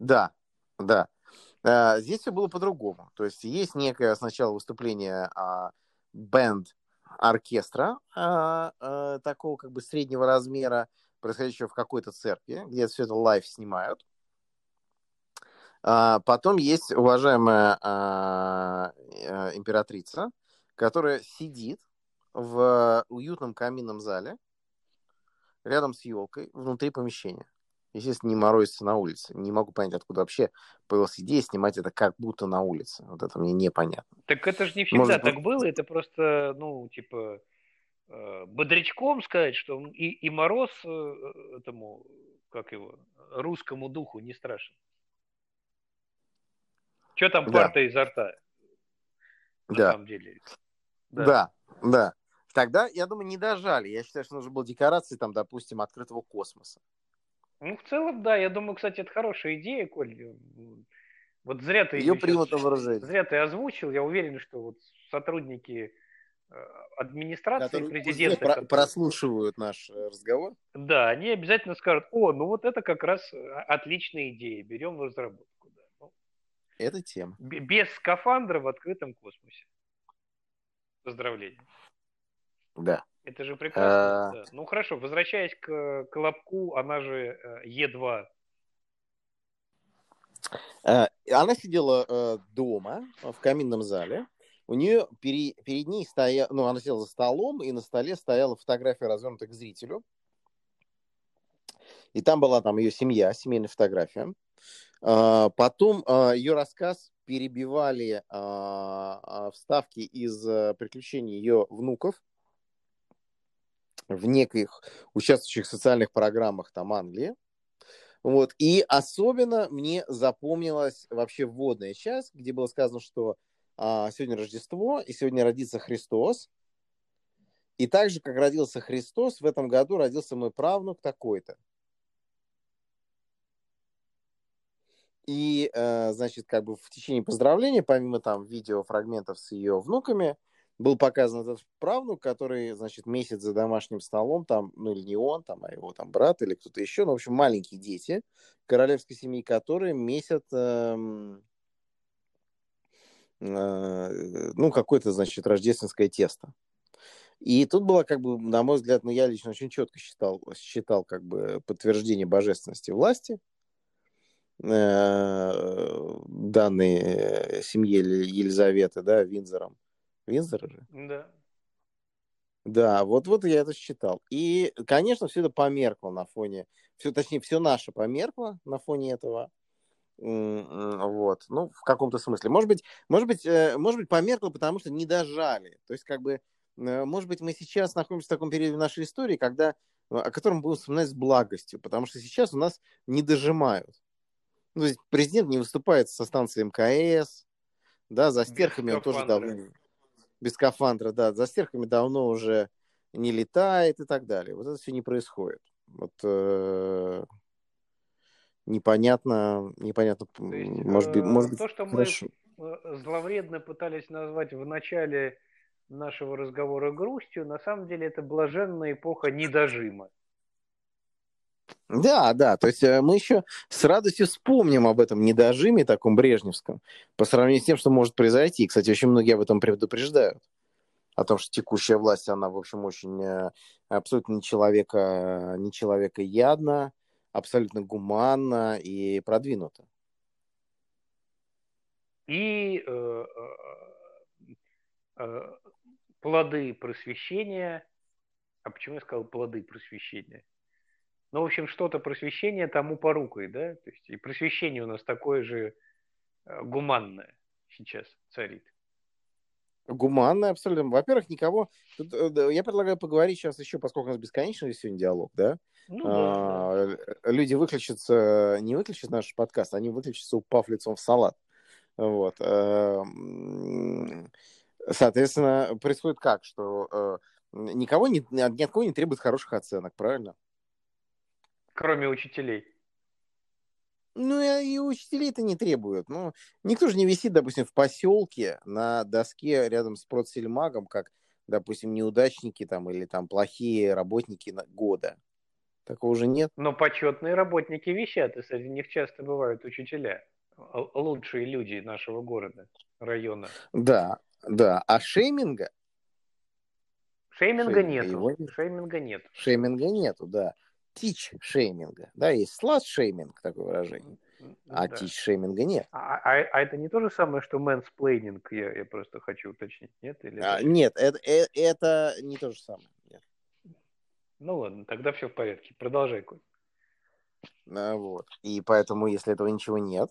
Да, да. А, здесь все было по-другому. То есть есть некое сначала выступление а, band оркестра а, а, такого как бы среднего размера, происходящего в какой-то церкви, где все это live снимают. А, потом есть уважаемая а, а, императрица, которая сидит в уютном каминном зале рядом с елкой внутри помещения естественно, не морозится на улице. Не могу понять, откуда вообще появилась идея снимать это как будто на улице. Вот это мне непонятно. Так это же не всегда Может, так было, это просто, ну, типа, э, бодрячком сказать, что и, и мороз э, этому, как его, русскому духу не страшен. Что там да. парта изо рта? На да. самом деле. Да. да, да. Тогда, я думаю, не дожали. Я считаю, что нужно было декорации, там, допустим, открытого космоса. Ну, в целом, да. Я думаю, кстати, это хорошая идея, Коль. Вот зря ты... Ее примут на вооружение. Зря ты озвучил. Я уверен, что вот сотрудники э, администрации Которые президента... Про- прослушивают наш э, разговор. Да, они обязательно скажут, о, ну вот это как раз э, отличная идея, берем в разработку. Да. Ну, это тема. Без скафандра в открытом космосе. Поздравления. Да. Это же прекрасно. А... Да. Ну хорошо, возвращаясь к Колобку, она же э, Е2. Э, она сидела э, дома в каминном зале. У нее перед, перед ней стояла, ну, она сидела за столом, и на столе стояла фотография, развернутая к зрителю. И там была там ее семья, семейная фотография. Потом ее рассказ перебивали вставки из приключений ее внуков в неких участвующих в социальных программах там Англии. Вот. И особенно мне запомнилась вообще вводная часть, где было сказано, что а, сегодня Рождество, и сегодня родится Христос. И так же, как родился Христос, в этом году родился мой правнук такой-то. И, э, значит, как бы в течение поздравления, помимо там видеофрагментов с ее внуками, был показан этот правнук, который, значит, месяц за домашним столом, там, ну или не он, там, а его там брат или кто-то еще, ну, в общем, маленькие дети королевской семьи, которые месяц, э, э, ну, какое-то, значит, рождественское тесто. И тут было, как бы, на мой взгляд, ну, я лично очень четко считал, считал как бы, подтверждение божественности власти, э, данной э, семье Елизаветы, да, Винзором Винзор же? Да. Да, вот-вот я это считал. И, конечно, все это померкло на фоне, все, точнее, все наше померкло на фоне этого. Вот, ну, в каком-то смысле. Может быть, может быть, э, может быть, померкло, потому что не дожали. То есть, как бы, э, может быть, мы сейчас находимся в таком периоде нашей истории, когда, о котором будем вспоминать с благостью, потому что сейчас у нас не дожимают. Ну, то есть президент не выступает со станции МКС, да, за стерхами он тоже давно без скафандра, да. За стерхами давно уже не летает и так далее. Вот это все не происходит. Вот э, непонятно, непонятно, есть, может быть, может быть, то, что хорошо. мы зловредно пытались назвать в начале нашего разговора грустью, на самом деле это блаженная эпоха недожима. Да, да, то есть э, мы еще с радостью вспомним об этом недожиме таком брежневском, по сравнению с тем, что может произойти. Кстати, очень многие об этом предупреждают. О том, что текущая власть, она, в общем, очень э, абсолютно не человека, не человека ядна, абсолютно гуманна и продвинута. И э, э, э, плоды просвещения, а почему я сказал плоды просвещения? Ну, в общем, что-то просвещение тому порукой, да? То есть и просвещение у нас такое же гуманное сейчас царит. Гуманное абсолютно. Во-первых, никого... Тут, э, я предлагаю поговорить сейчас еще, поскольку у нас бесконечный сегодня диалог, да? Ну, да, а, да. Люди выключатся, не выключат наш подкаст, они выключатся, упав лицом в салат. Вот. Эм, соответственно, происходит как, что э, никого не, ни от кого не требует хороших оценок, правильно? Кроме учителей. Ну, и учителей это не требуют. Ну, никто же не висит, допустим, в поселке на доске рядом с продсельмагом, как, допустим, неудачники там или там плохие работники года. Такого уже нет. Но почетные работники висят, и среди них часто бывают учителя. Лучшие люди нашего города, района. Да, да. А шейминга? Shaming а, shaming а нету. Его... Shaming а нет. Shaming а нету, да teach shaming а. Да, есть slut shaming, такое выражение. А да. shaming а нет. А, а, а это не то же самое, что mansplaining, я, я просто хочу уточнить, нет? Или а, нет, это, это, это не то же самое. Нет. Ну ладно, тогда все в порядке. Продолжай, Коль. А, вот. И поэтому, если этого ничего нет,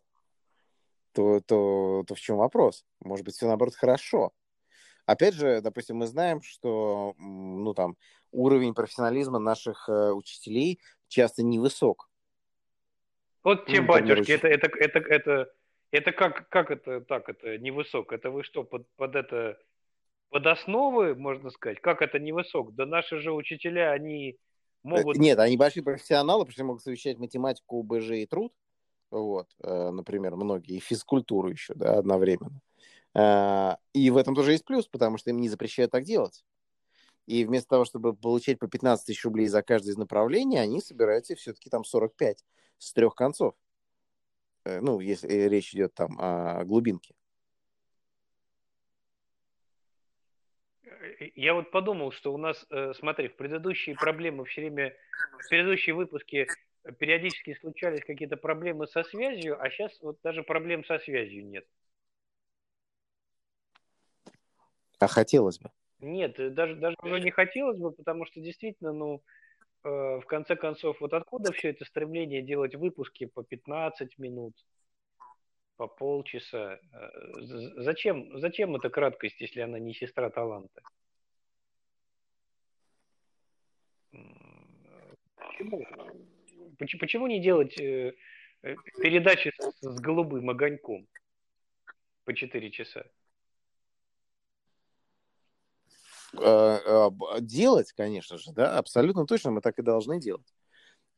то, то, то в чем вопрос? Может быть, все наоборот хорошо. Опять же, допустим, мы знаем, что ну, там, уровень профессионализма наших э, учителей часто невысок. Вот те ну, батюшки, это, это, это, это, это как, как это так, это невысок? Это вы что, под, под это, под основы, можно сказать? Как это невысок? Да наши же учителя, они могут... Нет, они большие профессионалы, потому что могут совмещать математику, БЖ и труд. Вот, э, например, многие, и физкультуру еще, да, одновременно. А, и в этом тоже есть плюс, потому что им не запрещают так делать. И вместо того, чтобы получать по 15 тысяч рублей за каждое из направлений, они собираются все-таки там 45 с трех концов. Э, ну, если речь идет там о глубинке. Я вот подумал, что у нас, э, смотри, в предыдущие проблемы все время, в предыдущие выпуски периодически случались какие-то проблемы со связью, а сейчас вот даже проблем со связью нет. А хотелось бы? Нет, э, даже, даже уже не хотелось бы, потому что действительно, ну, э, в конце концов, вот откуда все это стремление делать выпуски по 15 минут, по полчаса? Э, зачем, зачем эта краткость, если она не сестра таланта? Почему, почему не делать э, передачи с, с голубым огоньком по 4 часа? А, а, делать, конечно же, да, абсолютно точно мы так и должны делать.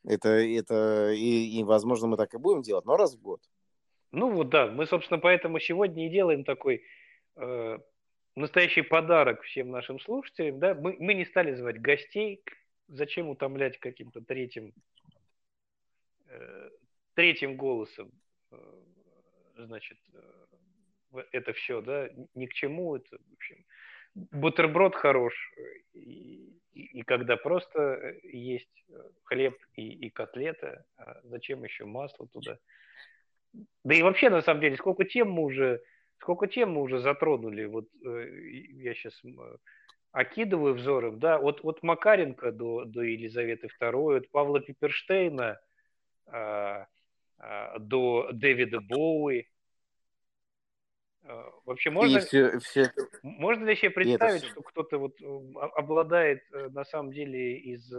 Это, это и, и, возможно, мы так и будем делать, но раз в год. Ну вот да, мы, собственно, поэтому сегодня и делаем такой э, настоящий подарок всем нашим слушателям. Да? Мы, мы не стали звать гостей, зачем утомлять каким-то третьим, э, третьим голосом, э, значит, э, это все, да, ни к чему это, в общем, бутерброд хорош, и, и, когда просто есть хлеб и, и котлета, а зачем еще масло туда? Да и вообще, на самом деле, сколько тем мы уже, сколько тем мы уже затронули, вот э, я сейчас окидываю взором, да, от, от Макаренко до, до Елизаветы II, от Павла Пиперштейна а, а, до Дэвида Боуи, Э, вообще можно, все, все можно ли себе представить, что кто-то вот э, обладает э, на самом деле из,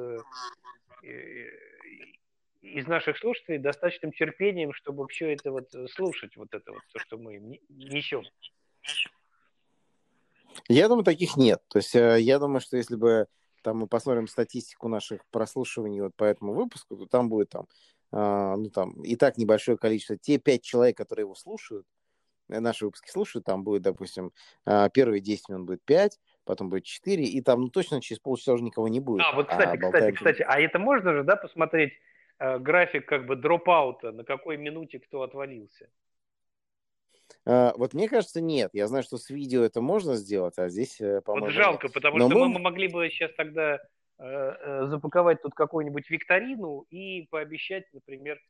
из наших слушателей достаточным терпением, чтобы все это вот слушать, вот это вот, то, что мы несем? Я думаю, таких нет. То есть я думаю, что если бы там мы посмотрим статистику наших прослушиваний вот по этому выпуску, то там будет там, э, ну там и так небольшое количество. Те пять человек, которые его слушают, э, наши выпуски слушают, там будет, допустим, э, первые 10 минут будет 5, потом будет 4, и там ну, точно через полчаса уже никого не будет. А, вот, кстати, а, кстати, кстати, а это можно же, да, посмотреть э, график как бы дропаута, на какой минуте кто отвалился? А, вот мне кажется, нет. Я знаю, что с видео это можно сделать, а здесь, э, по-моему... Вот жалко, нет. потому Но что мы... мы могли бы сейчас тогда э, э, запаковать тут какую-нибудь викторину и пообещать, например,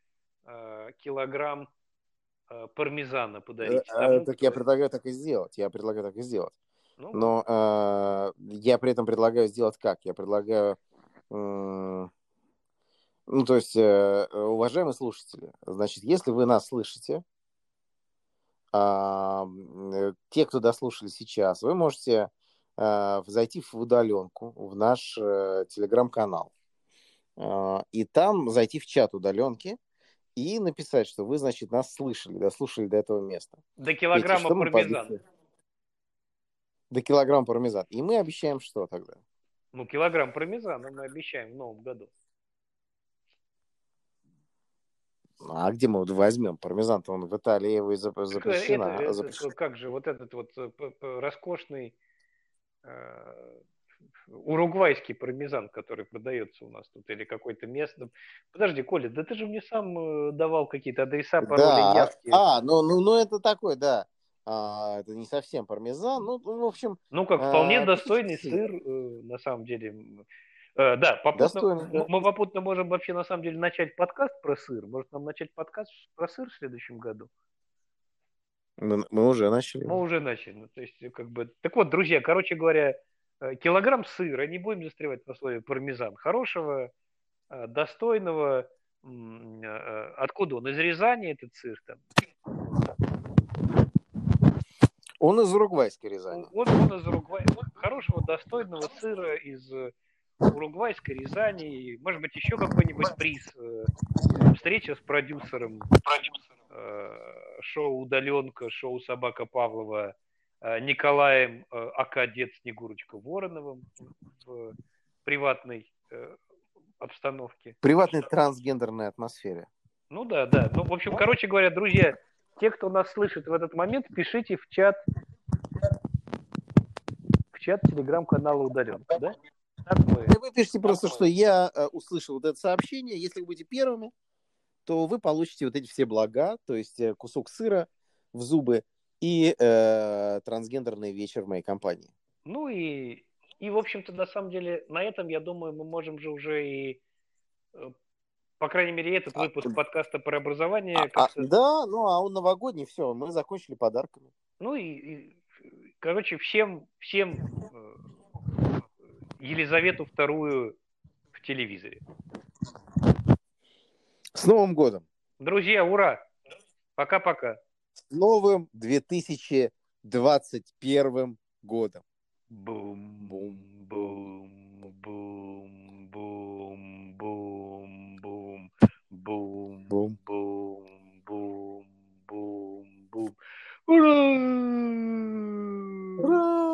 э, килограмм э, пармезана подарить. Э, тому, так кто... я предлагаю так и сделать. Я предлагаю так и сделать. Ну, Но э, я при этом предлагаю сделать как? Я предлагаю... Э, ну, то есть, э, уважаемые слушатели, значит, если вы нас слышите, а, э, те, кто дослушали сейчас, вы можете зайти в удаленку, в наш э, телеграм-канал, и там зайти в чат удаленки и написать, что вы, значит, нас слышали, дослушали до этого места. До килограмма пармезан. До килограмма пармезан. И мы обещаем что тогда? Ну, килограмм пармезана мы обещаем в новом году. А где мы вот возьмем пармезан? Он в Италии его запрещено. Это, это, запрещено. Как же вот этот вот э, роскошный э, уругвайский пармезан, который продается у нас тут, или какой-то местный. Подожди, Коля, да ты же мне сам э, давал какие-то адреса, пароли, да. явки. А, ну, ну, ну это такой, да. А, это не совсем пармезан, ну, ну в общем... Ну, как вполне а, достойный сыр, э, на самом деле. Э, да, попутно, мы попутно можем вообще на самом деле начать подкаст про сыр. Может нам начать подкаст про сыр в следующем году? Мы, мы уже начали. Мы уже начали. Ну, то есть, как бы... Так вот, друзья, короче говоря, э, килограмм сыра, не будем застревать на слове пармезан, хорошего, э, достойного, откуда он? Из Рязани этот сыр там? Он из уругвайской Рязани. Он, он из Уругвай. Хорошего, достойного сыра из уругвайской Рязани, может быть, еще какой-нибудь приз. Э, встреча с продюсером, продюсером. Э, шоу «Удаленка», шоу «Собака Павлова» э, Николаем АК Дед Снегурочка Вороновым в приватной обстановке. Приватной трансгендерной атмосфере. Ну да, да. Ну, в общем, короче говоря, друзья, те, кто нас слышит в этот момент, пишите в чат в чат телеграм-канала Удаленка, да? Такое. Вы пишите просто, что я э, услышал вот это сообщение. Если вы будете первыми, то вы получите вот эти все блага, то есть э, кусок сыра в зубы и э, трансгендерный вечер в моей компании. Ну и, и, в общем-то, на самом деле, на этом, я думаю, мы можем же уже и, э, по крайней мере, этот а, выпуск подкаста про образование. А, а, да, ну а он новогодний, все, мы закончили подарками. Ну и, и короче, всем, всем Елизавету вторую в телевизоре. С Новым годом! Друзья, ура! Пока-пока с новым 2021 годом. Бум, бум, бум, бум, бум, бум, бум, бум, бум, бум, бум, бум, бум. Ура! Ура!